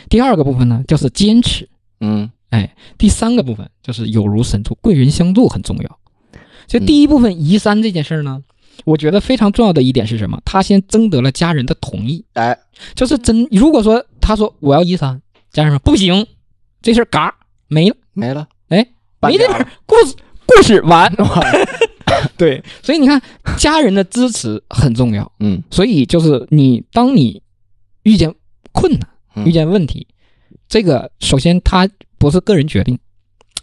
第二个部分呢就是坚持，嗯哎，第三个部分就是有如神助，贵人相助很重要。所以第一部分移山这件事儿呢，我觉得非常重要的一点是什么？他先征得了家人的同意，哎，就是真如果说他说我要一三，家人说不行，这事儿嘎没了，没了，哎，没这事儿，故事故事完。对，所以你看，家人的支持很重要。嗯。所以就是你，当你遇见困难、嗯。遇见问题，这个首先他不是个人决定，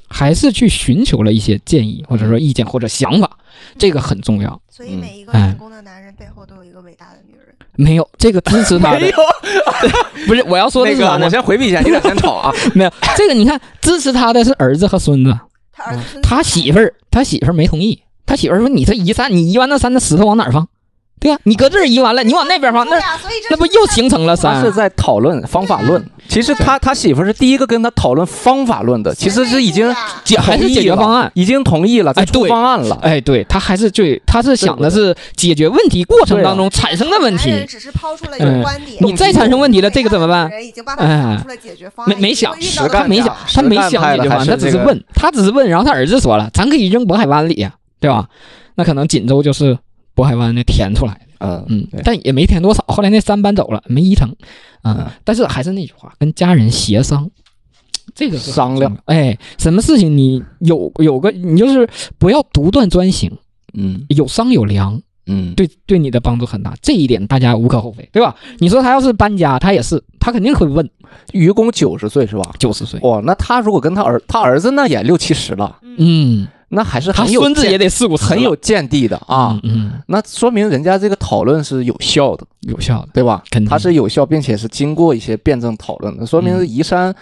还是去寻求了一些建议或者说意见或者想法，这个很重要。所以每一个哎成功的男人背后都有一个伟大的女人。没有这个支持他的，不是我要说的那个是啥呢我？先回避一下，你俩先吵啊。没有这个，你看支持他的是儿子和孙子，他儿子他媳妇儿，他媳妇儿没同意，他媳妇儿说：“你这移山，你移完那山的石头往哪儿放？对吧？你搁这儿移完了，你往那边放，那那不又形成了山他是？在讨论方法论。其实他他媳妇是第一个跟他讨论方法论的，其实是已经解还是解决方案？已经同意了，在对方案了。哎，对他还是最，他是想的是解决问题过程当中产生的问题男人。只是抛出了一嗯个观点，你再产生问题了这个怎么办人已经帮他出了解决方案，没没想他没想，他没想解决方案，他只是问，他只是问，然后他儿子说了，咱可以扔渤海湾里呀，对吧？那可能锦州就是渤海湾那填出来的，嗯嗯，但也没填多少。后来那三搬走了，没移成，啊、嗯但是还是那句话，跟家人协商，这个是商量。哎，什么事情你有有个，你就是不要独断专行，嗯有商有量，嗯，对对你的帮助很大。这一点大家无可厚非，对吧？你说他要是搬家，他也是，他肯定会问愚公九十岁是吧？九十岁，哇，那他如果跟他儿他儿子那也六七十了，嗯，那还是他很有见孙子也得四五很有见地的啊。嗯，嗯那说明人家这个讨论是有效的，有效的。对吧肯定？它是有效，并且是经过一些辩证讨论的，说明嗯移山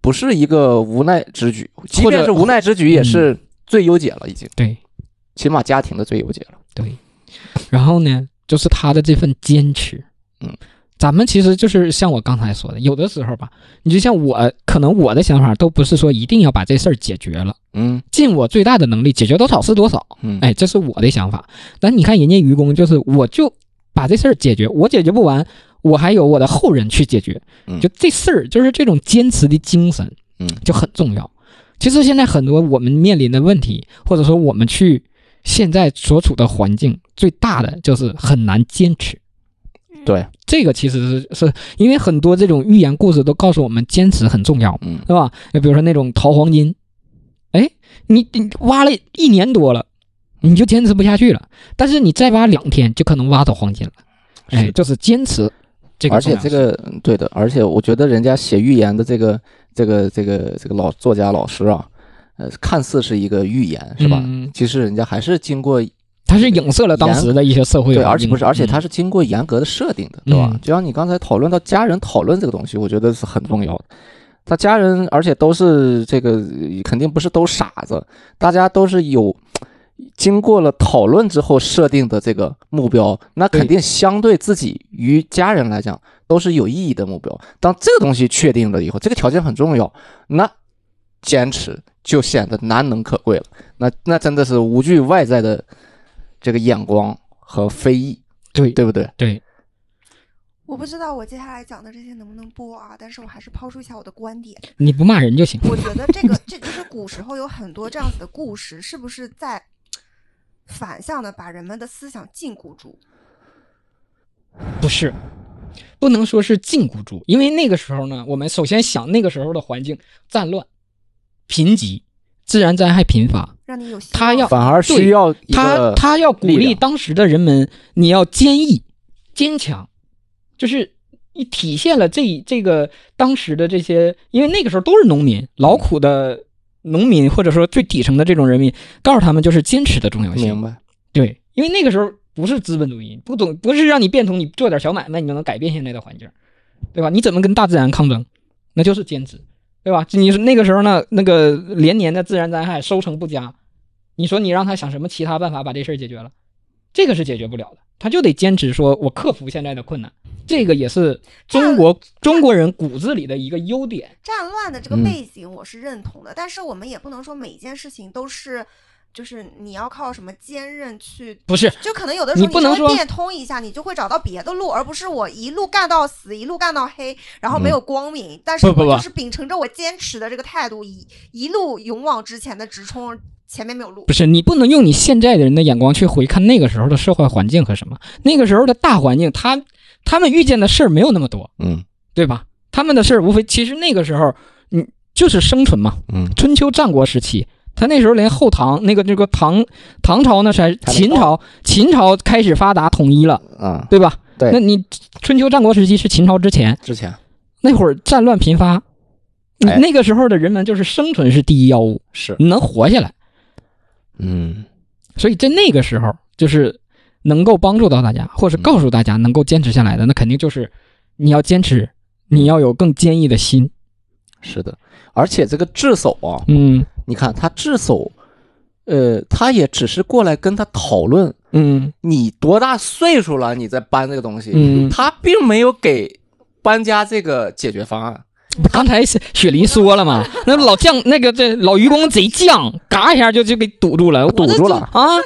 不是一个无奈之举，即便是无奈之举，也是最优解了，已经，对起码家庭的最优解了。对，然后呢，就是他的这份坚持，嗯，咱们其实就是像我刚才说的，有的时候吧，你就像我，可能我的想法都不是说一定要把这事儿解决了，嗯。尽我最大的能力解决多少是多少，嗯，哎，这是我的想法。但你看人家愚公，就是我就把这事儿解决，我解决不完，我还有我的后人去解决，嗯。就这事儿就是这种坚持的精神，嗯。就很重要。其实现在很多我们面临的问题，或者说我们去现在所处的环境，最大的就是很难坚持。对，这个其实是是因为很多这种寓言故事都告诉我们坚持很重要，嗯对吧？就比如说那种淘黄金，哎，你你挖了一年多了，你就坚持不下去了，但是你再挖两天就可能挖到黄金了，哎，就是坚持这个而。且这个嗯对的，而且我觉得人家写寓言的这个这个这个这个老作家老师啊，呃，看似是一个寓言是吧？嗯其实人家还是经过它是影射了当时的一些社会对，而且不是，而且嗯它是经过严格的设定的，对吧？嗯就像你刚才讨论到家人讨论这个东西，我觉得是很重要的。他家人，而且都是这个，肯定不是都傻子，大家都是有经过了讨论之后设定的这个目标，那肯定相对自己与家人来讲都是有意义的目标。当这个东西确定了以后，这个条件很重要，那坚持就显得难能可贵了。那那真的是无惧外在的这个眼光和非议，对对不对？对，我不知道我接下来讲的这些能不能播啊，但是我还是抛出一下我的观点。你不骂人就行。我觉得这个这就是古时候有很多这样子的故事，是不是在反向的把人们的思想禁锢住？不是，不能说是禁锢住，因为那个时候呢，我们首先想那个时候的环境，战乱、贫瘠、自然灾害频发，让你有他要反而需要他他要鼓励当时的人们，你要坚毅、坚强，就是你体现了这这个当时的这些，因为那个时候都是农民，劳苦的农民，或者说最底层的这种人民，告诉他们就是坚持的重要性。明白，对，因为那个时候不是资本主义，不懂不是让你变通，你做点小买卖你就能改变现在的环境，对吧？你怎么跟大自然抗争？那就是坚持，对吧？你说那个时候呢，那个连年的自然灾害收成不佳，你说你让他想什么其他办法把这事儿解决了？这个是解决不了的，他就得坚持说，我克服现在的困难。这个也是中国中国人骨子里的一个优点。战乱的这个嗯背景我是认同的，但是我们也不能说每一件事情都是，就是你要靠什么坚韧去。不是，就可能有的时候你不能说稍微变通一下，你就会找到别的路，而不是我一路干到死，一路干到黑，然后没有光明。但是不不不我就是秉承着我坚持的这个态度，一一路勇往直前的直冲，前面没有路不。是你不能用你现在的人的眼光去回看那个时候的社会环境和什么，那个时候的大环境，他他们遇见的事儿没有那么多，嗯对吧？他们的事儿无非其实那个时候，嗯就是生存嘛。嗯春秋战国时期，他那时候连后唐那个这个唐唐朝呢，是还是还没到。秦朝？秦朝开始发达统一了，啊，对吧？对。那你春秋战国时期是秦朝之前，之前。那会儿战乱频发，那个时候的人们就是生存是第一要务，是，你能活下来。嗯，所以在那个时候，就是能够帮助到大家，或是告诉大家能够坚持下来的，那肯定就是你要坚持，你要有更坚毅的心。是的，而且这个智叟啊，嗯你看他智叟，呃，他也只是过来跟他讨论嗯你多大岁数了，你在搬这个东西，嗯，他并没有给搬家这个解决方案。刚才雪雪梨说了嘛，那老将那个这老愚公贼犟，嘎一下就就给堵住了，堵住了啊！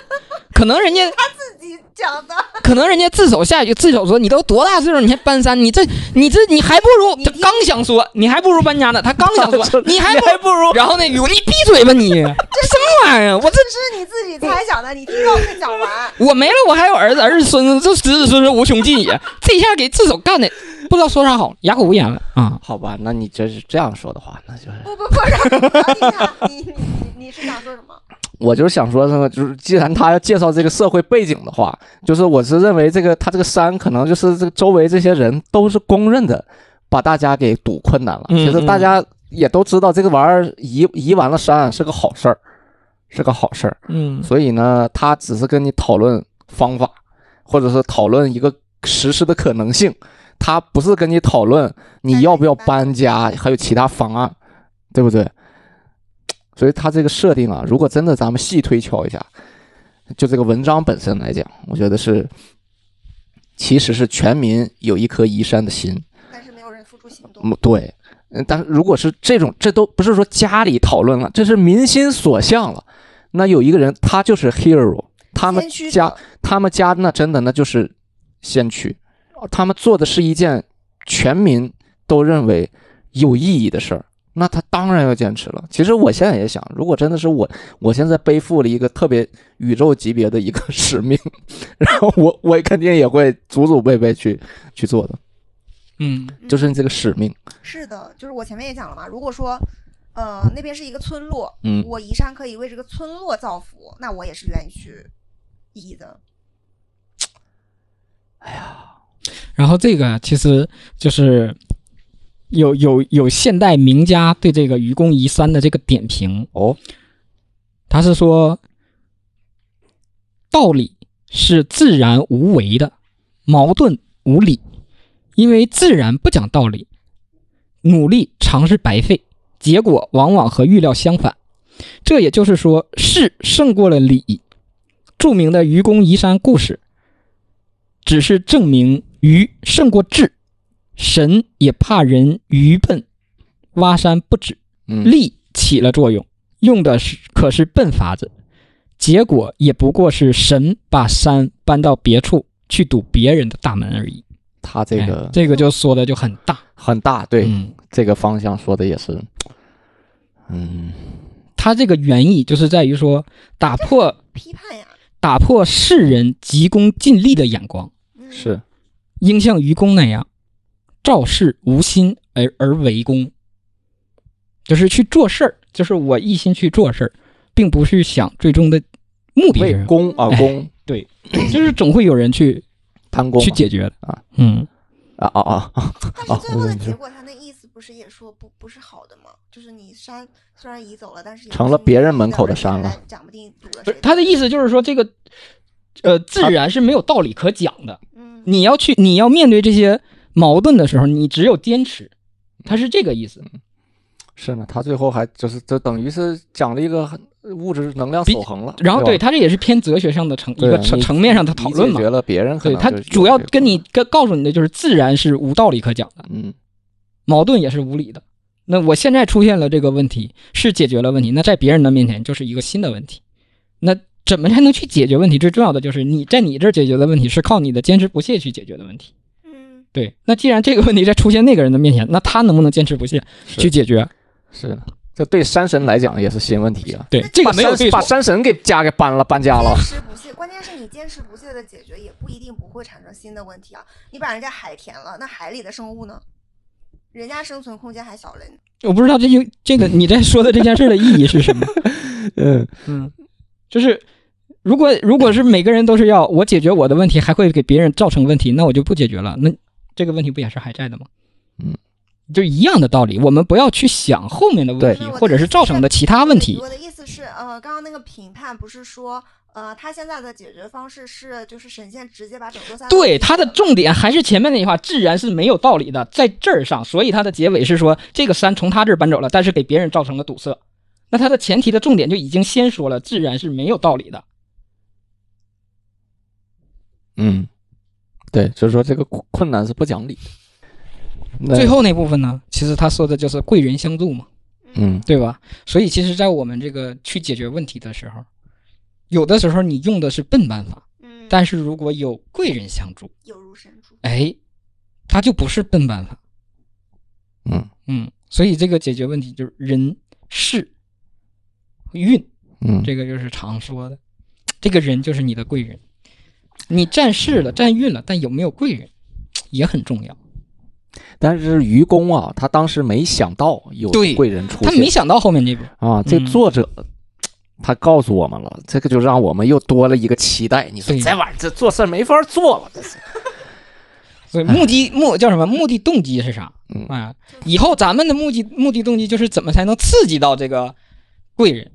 可能人家 他自己讲的，可能人家自首下去，自首说你都多大岁数，你还搬山，你这你这你还不如他你刚想说你还不如搬家呢，他刚想说你还不如然后那愚公你闭嘴吧你，这什么玩意儿？我这这是你自己猜想的，你听让我讲完。我没了，我还有儿子、儿子、孙子，这子子孙孙无穷尽也。这一下给自首干的，不知道说啥好，哑口无言了啊！好吧，那你这是这样说的话，那就是不不不，让我听下，你你你你是想说什么？我就是想说什么，就是既然他要介绍这个社会背景的话，就是我是认为这个他这个山可能就是这个周围这些人都是公认的，把大家给堵困难了。嗯其实大家也都知道这个玩意儿移移完了山是个好事儿，是个好事儿。嗯所以呢，他只是跟你讨论方法，或者是讨论一个实施的可能性，他不是跟你讨论你要不要搬家，还有其他方案，对不对？所以他这个设定啊，如果真的咱们细推敲一下，就这个文章本身来讲，我觉得是其实是全民有一颗移山的心，但是没有人付出行动。嗯，对。嗯，但是如果是这种，这都不是说家里讨论了，这是民心所向了。那有一个人，他就是 hero，他们家他们家那真的那就是先驱，他们做的是一件全民都认为有意义的事儿，那他当然要坚持了。其实我现在也想，如果真的是我，我现在背负了一个特别宇宙级别的一个 使命，然后我我肯定也会祖祖辈辈去去做的，嗯就是你这个使命。是的，就是我前面也讲了嘛，如果说，呃，那边是一个村落，嗯我移山可以为这个村落造福，那我也是愿意去移的。然后这个其实就是有有有现代名家对这个愚公移山的这个点评，哦，他是说道理是自然无为的，矛盾无理，因为自然不讲道理，努力常是白费，结果往往和预料相反。这也就是说，势胜过了理。著名的愚公移山故事，只是证明愚胜过智，神也怕人愚笨，挖山不止。嗯，力起了作用，用的是可是笨法子，结果也不过是神把山搬到别处去堵别人的大门而已。哎他这个这个就说的就很大，很大，对、嗯，这个方向说的也是，嗯，他这个原意就是在于说打破批判呀，打破世人急功近利的眼光，嗯、是应像愚公那样，肇事无心而而为公，就是去做事儿，就是我一心去做事儿，并不是想最终的目的是为公而哎公，对，就是总会有人去贪功去解决的啊。嗯，啊啊啊啊！但是最后的哦结果，他那意思不是也说不不是好的吗？就是你山虽然移走了，但是成了别人门口的山了讲不定堵了不是谁。他的意思就是说这个，呃，自然是没有道理可讲的。嗯，你要去，你要面对这些矛盾的时候，你只有坚持，他是这个意思。是呢，他最后还就是这等于是讲了一个物质能量守恒了，然后对他这也是偏哲学上的层一个层层面上的讨论嘛解。决了别人可对他主要跟你跟告诉你的就是自然是无道理可讲的，嗯矛盾也是无理的。那我现在出现了这个问题，是解决了问题，那在别人的面前就是一个新的问题。那怎么才能去解决问题？最重要的就是你在你这儿解决的问题是靠你的坚持不懈去解决的问题。嗯，对，那既然这个问题在出现那个人的面前，那他能不能坚持不懈去解决？是的，这对山神来讲也是新问题啊。对，这个没有对把。山神给家给搬了，搬家了坚。持不懈，关键是你坚持不懈的解决，也不一定不会产生新的问题啊。你把人家海填了，那海里的生物呢？人家生存空间还小嘞。我不知道这就这个你在说的这件事的意义是什么？嗯嗯，就是如果如果是每个人都是要我解决我的问题，还会给别人造成问题，那我就不解决了。那这个问题不也是还在的吗？嗯，就一样的道理，我们不要去想后面的问题，或者是造成的其他问题我。的意思是，呃，刚刚那个评判不是说，呃，他现在的解决方式是就是神仙直接把整座山对，他的重点还是前面那句话，自然是没有道理的，在这儿上，所以他的结尾是说这个山从他这儿搬走了，但是给别人造成了堵塞。那他的前提的重点就已经先说了，自然是没有道理的。嗯，对，就是说这个困困难是不讲理最，后那部分呢，其实他说的就是贵人相助嘛，嗯对吧？所以其实，在我们这个去解决问题的时候，有的时候你用的是笨办法，嗯，但是如果有贵人相助，有如神助。哎，它就不是笨办法。嗯嗯，所以这个解决问题就是人事运，嗯，这个就是常说的，这个人就是你的贵人。你占势了，占运了，但有没有贵人也很重要。但是愚公啊，他当时没想到有贵人出现他没想到后面这个，啊。这嗯作者他告诉我们了，这个就让我们又多了一个期待。你说对这玩意儿这做事儿没法做了，这是所以目的目叫什么？目的动机是啥？嗯啊，以后咱们的目的目的动机就是怎么才能刺激到这个贵人？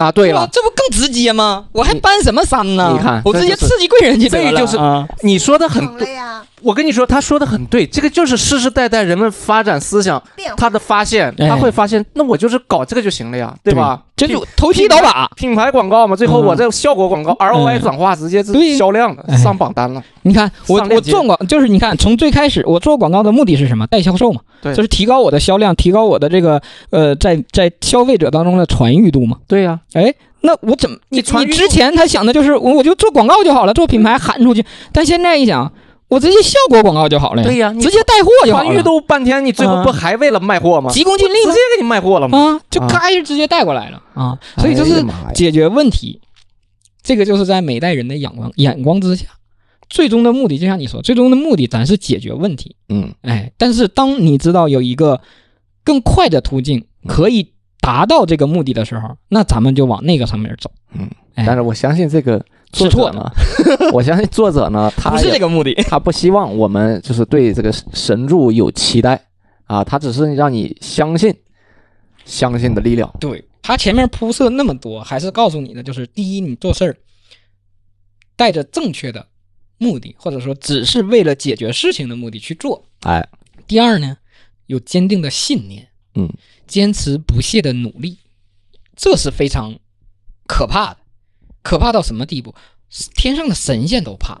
啊。对了，这不更直接吗？我还搬什么山呢？你看我直接刺激贵人去得了这就是啊。你说的很对，呀，我跟你说，他说的很对，这个就是世世代代人们发展思想他的发现，哎。他会发现，那我就是搞这个就行了呀，对。吧？这就投机倒把。品牌广告嘛，最后嗯。我这效果广告 ROI 转化直接是销量上榜单了。你看，我我做广就是你看，从最开始我做广告的目的是什么？带销售嘛，对。就是提高我的销量，提高我的这个呃，在在消费者当中的传誉度嘛。对呀，哎，那我怎么你你之前他想的就是我我就做广告就好了，做品牌喊出去，但现在一想，我直接效果广告就好了呀，对呀，你直接带货就好传誉了，都半天，你最后啊不还为了卖货吗？急功近利吗直接？给你卖货了吗？啊，就啊咔就直接带过来了啊，所以就是解决问题，这个就是在每代人的眼光眼光之下，最终的目的就像你说，最终的目的咱是解决问题，嗯，哎，但是当你知道有一个更快的途径可以达到这个目的的时候，那咱们就往那个上面走。嗯，哎但是我相信这个作是错者呢，我相信作者呢，他不是这个目的。他不希望我们就是对这个神助有期待啊，他只是让你相信，相信的力量。对他前面铺设那么多，还是告诉你的就是：第一，你做事儿带着正确的目的，或者说只是为了解决事情的目的去做；哎，第二呢，有坚定的信念，嗯，坚持不懈的努力，这是非常可怕的，可怕到什么地步？天上的神仙都怕，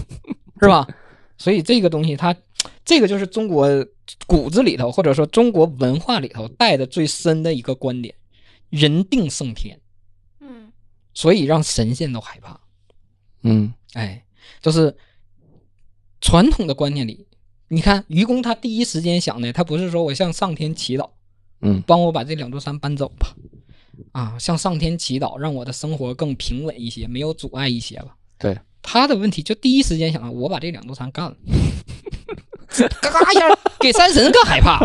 是吧？所以这个东西它，这个就是中国骨子里头，或者说中国文化里头带的最深的一个观点：人定胜天，嗯，所以让神仙都害怕。嗯哎，就是传统的观念里，你看愚公他第一时间想的，他不是说我向上天祈祷，嗯帮我把这两座山搬走吧，啊，向上天祈祷，让我的生活更平稳一些，没有阻碍一些吧。对，他的问题就第一时间想到，我把这两座山干了，嘎嘎一下给山神更害怕。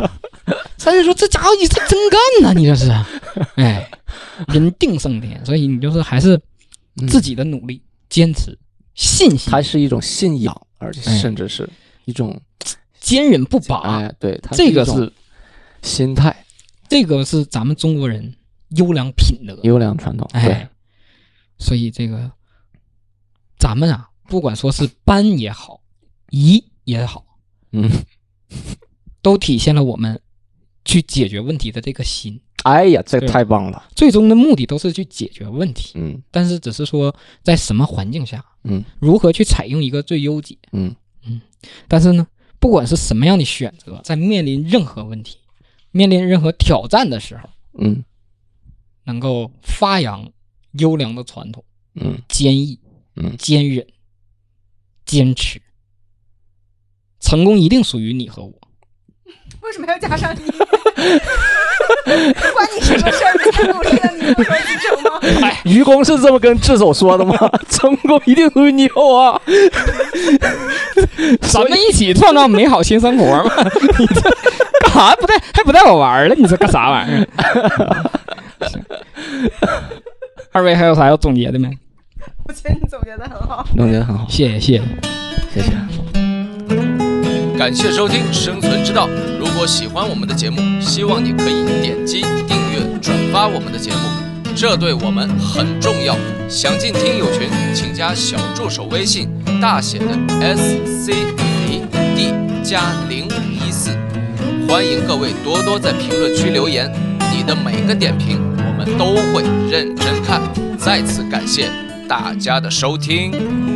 山神说：“这家伙你这真干呐，你这是，哎，人定胜天，所以你就是还是自己的努力、坚持、信心，它是一种信仰，而且哎甚至是一种坚韧不拔。哎，对，它这个是心态这个是咱们中国人优良品德。优良传统。对哎，，所以这个咱们啊，不管说是班也好，移也好，嗯，都体现了我们去解决问题的这个心。哎呀，这太棒了。最终的目的都是去解决问题，嗯但是只是说在什么环境下，嗯如何去采用一个最优解。嗯嗯但是呢，不管是什么样的选择，在面临任何问题、面临任何挑战的时候，嗯能够发扬优良的传统，嗯坚毅、嗯坚韧、坚持，成功一定属于你和我。为什么要加上你？关你什么事儿？你太努力了，你不说继承吗？愚公是这么跟智叟说的吗？成功一定属于你和我。咱们一起创造美好新生活嘛！你这干啥不带还不带我玩了？你这干啥玩意儿？行二位还有啥要总结的没？我觉得你总结的很好。总结得很好，谢谢谢谢。谢谢。感谢收听《生存之道》。如果喜欢我们的节目，希望你可以点击订阅、转发我们的节目，这对我们很重要。想进听友群，请加小助手微信，大写的 S C A D 加零一四。欢迎各位多多在评论区留言，你的每个点评我都会认真看。再次感谢大家的收听。